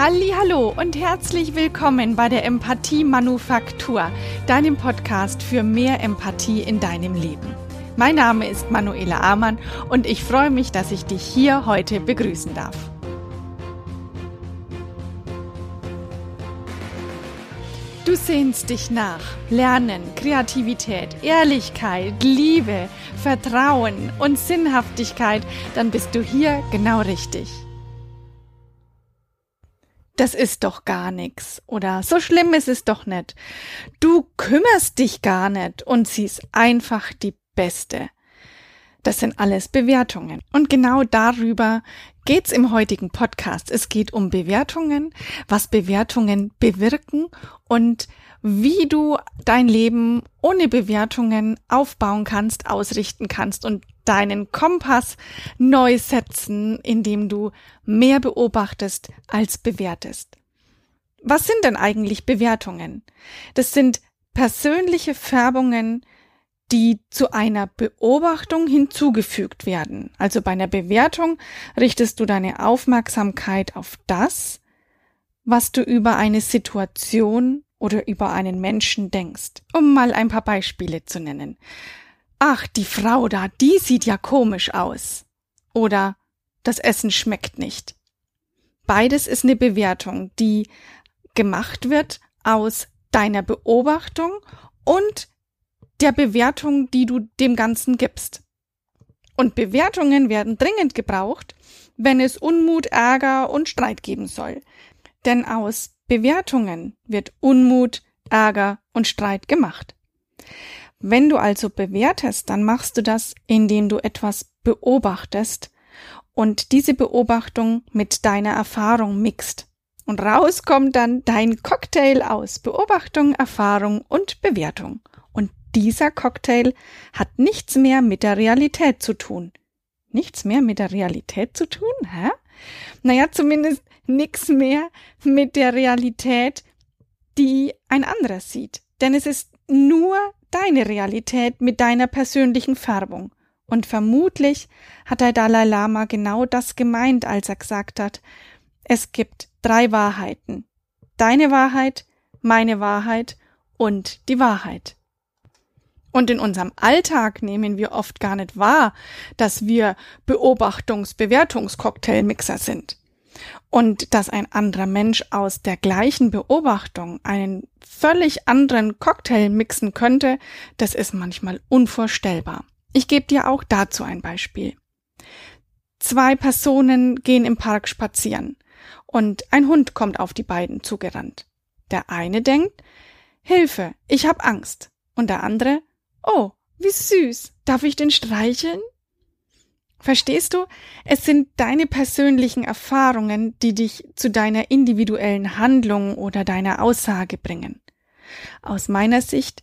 Hallo und herzlich willkommen bei der Empathie Manufaktur, deinem Podcast für mehr Empathie in deinem Leben. Mein Name ist Manuela Amann und ich freue mich, dass ich dich hier heute begrüßen darf. Du sehnst dich nach Lernen, Kreativität, Ehrlichkeit, Liebe, Vertrauen und Sinnhaftigkeit, dann bist du hier genau richtig das ist doch gar nix oder so schlimm ist es doch nicht. Du kümmerst dich gar nicht und sie ist einfach die Beste. Das sind alles Bewertungen. Und genau darüber geht's im heutigen Podcast. Es geht um Bewertungen, was Bewertungen bewirken und wie du dein Leben ohne Bewertungen aufbauen kannst, ausrichten kannst und deinen Kompass neu setzen, indem du mehr beobachtest als bewertest. Was sind denn eigentlich Bewertungen? Das sind persönliche Färbungen, die zu einer Beobachtung hinzugefügt werden. Also bei einer Bewertung richtest du deine Aufmerksamkeit auf das, was du über eine Situation oder über einen Menschen denkst. Um mal ein paar Beispiele zu nennen. Ach, die Frau da, die sieht ja komisch aus. Oder das Essen schmeckt nicht. Beides ist eine Bewertung, die gemacht wird aus deiner Beobachtung und der Bewertung, die du dem Ganzen gibst. Und Bewertungen werden dringend gebraucht, wenn es Unmut, Ärger und Streit geben soll. Denn aus Bewertungen wird Unmut, Ärger und Streit gemacht. Wenn du also bewertest, dann machst du das, indem du etwas beobachtest und diese Beobachtung mit deiner Erfahrung mixt. Und raus kommt dann dein Cocktail aus Beobachtung, Erfahrung und Bewertung. Und dieser Cocktail hat nichts mehr mit der Realität zu tun. Nichts mehr mit der Realität zu tun, hä? Naja, zumindest nichts mehr mit der Realität, die ein anderer sieht. Denn es ist nur deine Realität mit deiner persönlichen Färbung. Und vermutlich hat der Dalai Lama genau das gemeint, als er gesagt hat, es gibt drei Wahrheiten. Deine Wahrheit, meine Wahrheit und die Wahrheit. Und in unserem Alltag nehmen wir oft gar nicht wahr, dass wir Beobachtungs-Bewertungs-Cocktailmixer sind. Und dass ein anderer Mensch aus der gleichen Beobachtung einen völlig anderen Cocktail mixen könnte, das ist manchmal unvorstellbar. Ich gebe dir auch dazu ein Beispiel. Zwei Personen gehen im Park spazieren und ein Hund kommt auf die beiden zugerannt. Der eine denkt, Hilfe, ich hab Angst. Und der andere, oh, wie süß, darf ich den streicheln? Verstehst du? Es sind deine persönlichen Erfahrungen, die dich zu deiner individuellen Handlung oder deiner Aussage bringen. Aus meiner Sicht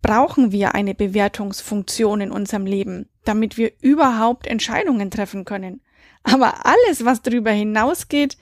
brauchen wir eine Bewertungsfunktion in unserem Leben, damit wir überhaupt Entscheidungen treffen können. Aber alles, was darüber hinausgeht,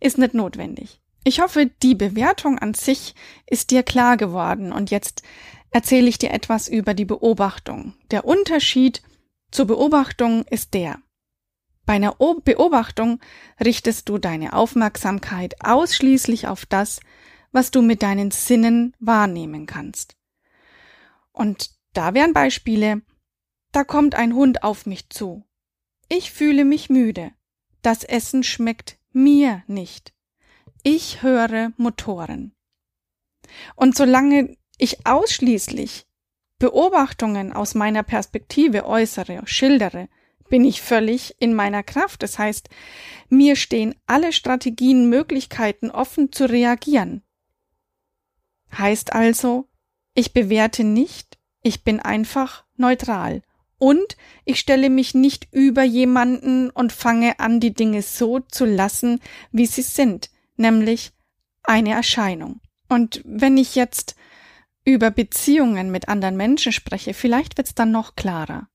ist nicht notwendig. Ich hoffe, die Bewertung an sich ist dir klar geworden und jetzt erzähle ich dir etwas über die Beobachtung. Der Unterschied zur Beobachtung ist der. Bei einer Beobachtung richtest du deine Aufmerksamkeit ausschließlich auf das, was du mit deinen Sinnen wahrnehmen kannst. Und da wären Beispiele, da kommt ein Hund auf mich zu. Ich fühle mich müde. Das Essen schmeckt mir nicht. Ich höre Motoren. Und solange ich ausschließlich Beobachtungen aus meiner Perspektive äußere, schildere, bin ich völlig in meiner Kraft. Das heißt, mir stehen alle Strategien, Möglichkeiten offen zu reagieren. Heißt also, ich bewerte nicht, ich bin einfach neutral. Und ich stelle mich nicht über jemanden und fange an, die Dinge so zu lassen, wie sie sind, nämlich eine Erscheinung. Und wenn ich jetzt über Beziehungen mit anderen Menschen spreche, vielleicht wird's dann noch klarer.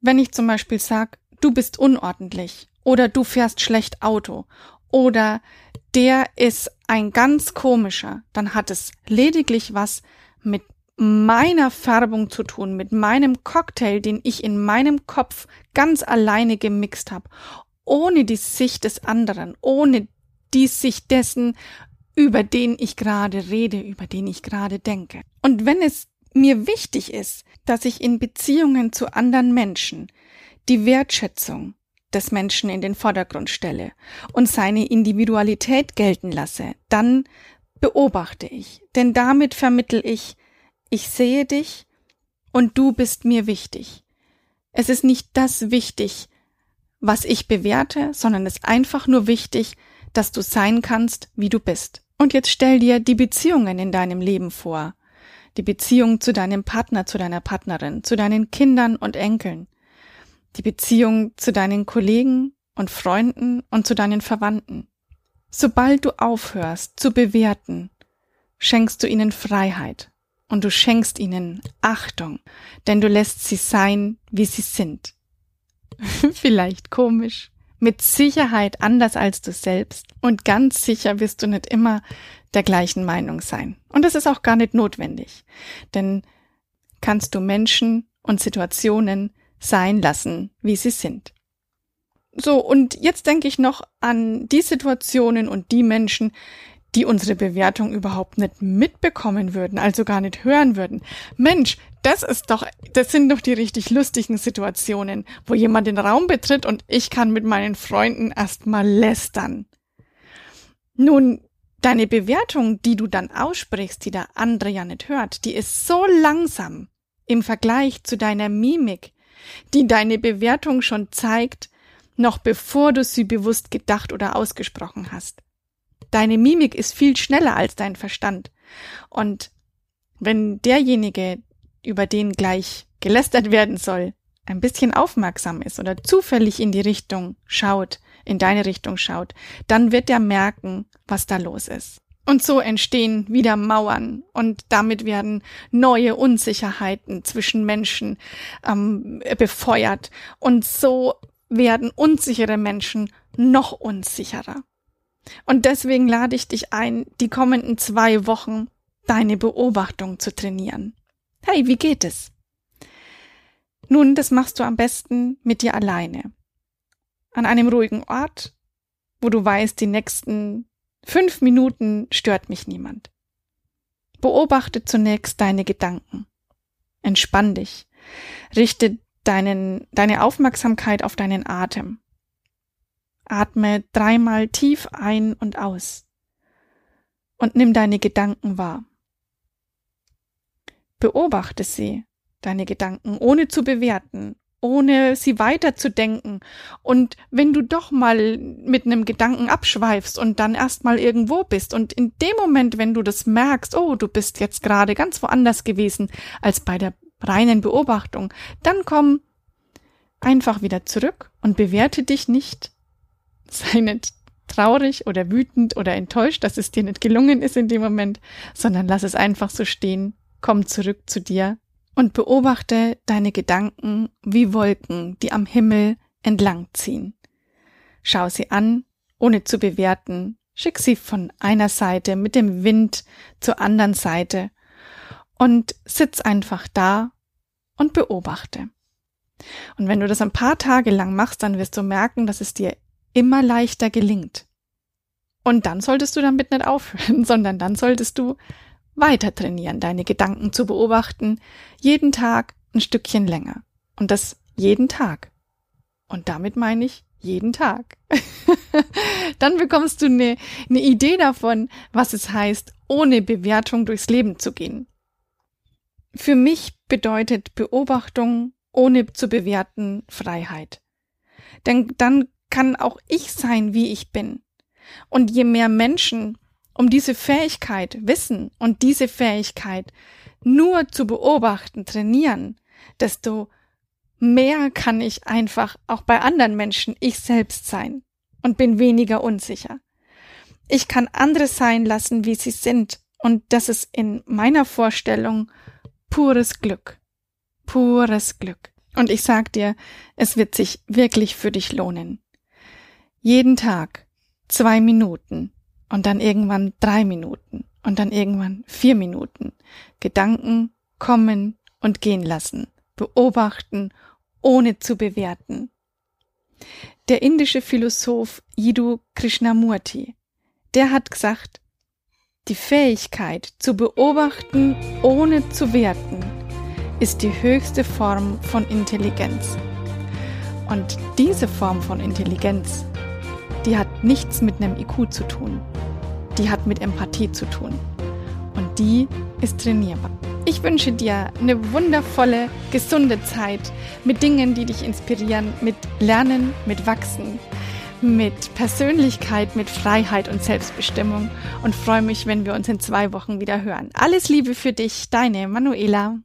Wenn ich zum Beispiel sage, du bist unordentlich oder du fährst schlecht Auto oder der ist ein ganz komischer, dann hat es lediglich was mit meiner Färbung zu tun, mit meinem Cocktail, den ich in meinem Kopf ganz alleine gemixt habe, ohne die Sicht des anderen, ohne die Sicht dessen, über den ich gerade rede, über den ich gerade denke. Und wenn es mir wichtig ist, dass ich in Beziehungen zu anderen Menschen die Wertschätzung des Menschen in den Vordergrund stelle und seine Individualität gelten lasse, dann beobachte ich, denn damit vermittel ich, ich sehe dich und du bist mir wichtig. Es ist nicht das wichtig, was ich bewerte, sondern es ist einfach nur wichtig, dass du sein kannst, wie du bist. Und jetzt stell dir die Beziehungen in deinem Leben vor. Die Beziehung zu deinem Partner, zu deiner Partnerin, zu deinen Kindern und Enkeln. Die Beziehung zu deinen Kollegen und Freunden und zu deinen Verwandten. Sobald du aufhörst zu bewerten, schenkst du ihnen Freiheit und du schenkst ihnen Achtung, denn du lässt sie sein, wie sie sind. Vielleicht komisch, mit Sicherheit anders als du selbst und ganz sicher wirst du nicht immer der gleichen Meinung sein. Und das ist auch gar nicht notwendig, denn kannst du Menschen und Situationen sein lassen, wie sie sind. So, und jetzt denke ich noch an die Situationen und die Menschen, die unsere Bewertung überhaupt nicht mitbekommen würden, also gar nicht hören würden. Mensch, das ist doch, das sind doch die richtig lustigen Situationen, wo jemand den Raum betritt und ich kann mit meinen Freunden erstmal lästern. Nun, deine Bewertung, die du dann aussprichst, die der andere ja nicht hört, die ist so langsam im Vergleich zu deiner Mimik, die deine Bewertung schon zeigt, noch bevor du sie bewusst gedacht oder ausgesprochen hast. Deine Mimik ist viel schneller als dein Verstand. Und wenn derjenige, über den gleich gelästert werden soll, ein bisschen aufmerksam ist oder zufällig in die Richtung schaut, in deine Richtung schaut, dann wird er merken, was da los ist. Und so entstehen wieder Mauern und damit werden neue Unsicherheiten zwischen Menschen ähm, befeuert. Und so werden unsichere Menschen noch unsicherer. Und deswegen lade ich dich ein, die kommenden zwei Wochen deine Beobachtung zu trainieren. Hey, wie geht es? Nun, das machst du am besten mit dir alleine. An einem ruhigen Ort, wo du weißt, die nächsten fünf Minuten stört mich niemand. Beobachte zunächst deine Gedanken. Entspann dich. Richte deinen, deine Aufmerksamkeit auf deinen Atem. Atme dreimal tief ein und aus und nimm deine Gedanken wahr. Beobachte sie, deine Gedanken, ohne zu bewerten, ohne sie weiterzudenken. Und wenn du doch mal mit einem Gedanken abschweifst und dann erstmal irgendwo bist und in dem Moment, wenn du das merkst, oh, du bist jetzt gerade ganz woanders gewesen als bei der reinen Beobachtung, dann komm einfach wieder zurück und bewerte dich nicht sei nicht traurig oder wütend oder enttäuscht, dass es dir nicht gelungen ist in dem Moment, sondern lass es einfach so stehen, komm zurück zu dir und beobachte deine Gedanken wie Wolken, die am Himmel entlang ziehen. Schau sie an, ohne zu bewerten, schick sie von einer Seite mit dem Wind zur anderen Seite und sitz einfach da und beobachte. Und wenn du das ein paar Tage lang machst, dann wirst du merken, dass es dir immer leichter gelingt. Und dann solltest du damit nicht aufhören, sondern dann solltest du weiter trainieren, deine Gedanken zu beobachten, jeden Tag ein Stückchen länger. Und das jeden Tag. Und damit meine ich jeden Tag. dann bekommst du eine, eine Idee davon, was es heißt, ohne Bewertung durchs Leben zu gehen. Für mich bedeutet Beobachtung ohne zu bewerten Freiheit. Denn dann kann auch ich sein, wie ich bin. Und je mehr Menschen um diese Fähigkeit wissen und diese Fähigkeit nur zu beobachten, trainieren, desto mehr kann ich einfach auch bei anderen Menschen ich selbst sein und bin weniger unsicher. Ich kann andere sein lassen, wie sie sind. Und das ist in meiner Vorstellung pures Glück. Pures Glück. Und ich sag dir, es wird sich wirklich für dich lohnen. Jeden Tag zwei Minuten und dann irgendwann drei Minuten und dann irgendwann vier Minuten. Gedanken kommen und gehen lassen, beobachten, ohne zu bewerten. Der indische Philosoph Jiddu Krishnamurti, der hat gesagt, die Fähigkeit zu beobachten, ohne zu werten, ist die höchste Form von Intelligenz. Und diese Form von Intelligenz, die hat nichts mit einem IQ zu tun. Die hat mit Empathie zu tun. Und die ist trainierbar. Ich wünsche dir eine wundervolle, gesunde Zeit mit Dingen, die dich inspirieren, mit Lernen, mit Wachsen, mit Persönlichkeit, mit Freiheit und Selbstbestimmung und freue mich, wenn wir uns in zwei Wochen wieder hören. Alles Liebe für dich, deine Manuela.